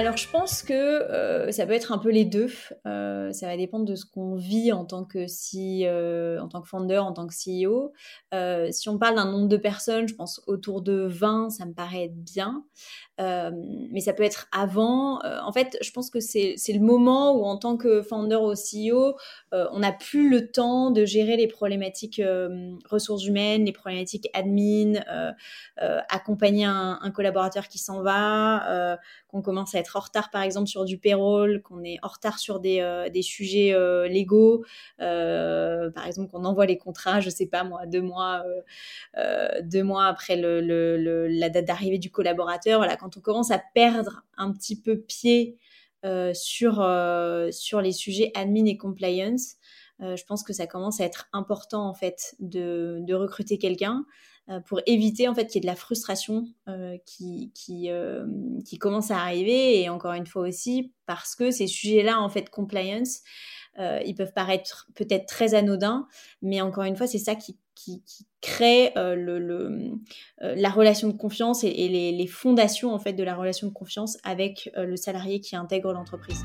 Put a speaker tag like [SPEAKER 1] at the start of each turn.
[SPEAKER 1] Alors je pense que euh, ça peut être un peu les deux. Euh, ça va dépendre de ce qu'on vit en tant que si, euh, en tant que founder, en tant que CEO. si on parle d'un nombre de personnes, je pense autour de 20, ça me paraît bien. mais ça peut être avant. en fait, je pense que c'est le moment où en tant que founder ou CEO, on n'a plus le temps de gérer les problématiques ressources humaines, les problématiques admin, accompagner un, un, collaborateur qui s'en va, qu'on commence à être en retard par exemple sur du payroll, qu'on est en retard sur des, euh, des sujets euh, légaux, euh, par exemple qu'on envoie les contrats, je sais pas moi, deux mois, deux mois après le, la date d'arrivée du collaborateur. Voilà, quand on commence à perdre un petit peu pied sur, sur les sujets admin et compliance, je pense que ça commence à être important en fait de, recruter quelqu'un euh, pour éviter en fait qu'il y ait de la frustration euh, qui, qui, euh, commence à arriver et encore une fois aussi parce que ces sujets-là en fait compliance ils peuvent paraître peut-être très anodins mais encore une fois c'est ça qui, qui, crée le, la relation de confiance et, et les, les, fondations en fait de la relation de confiance avec le salarié qui intègre l'entreprise.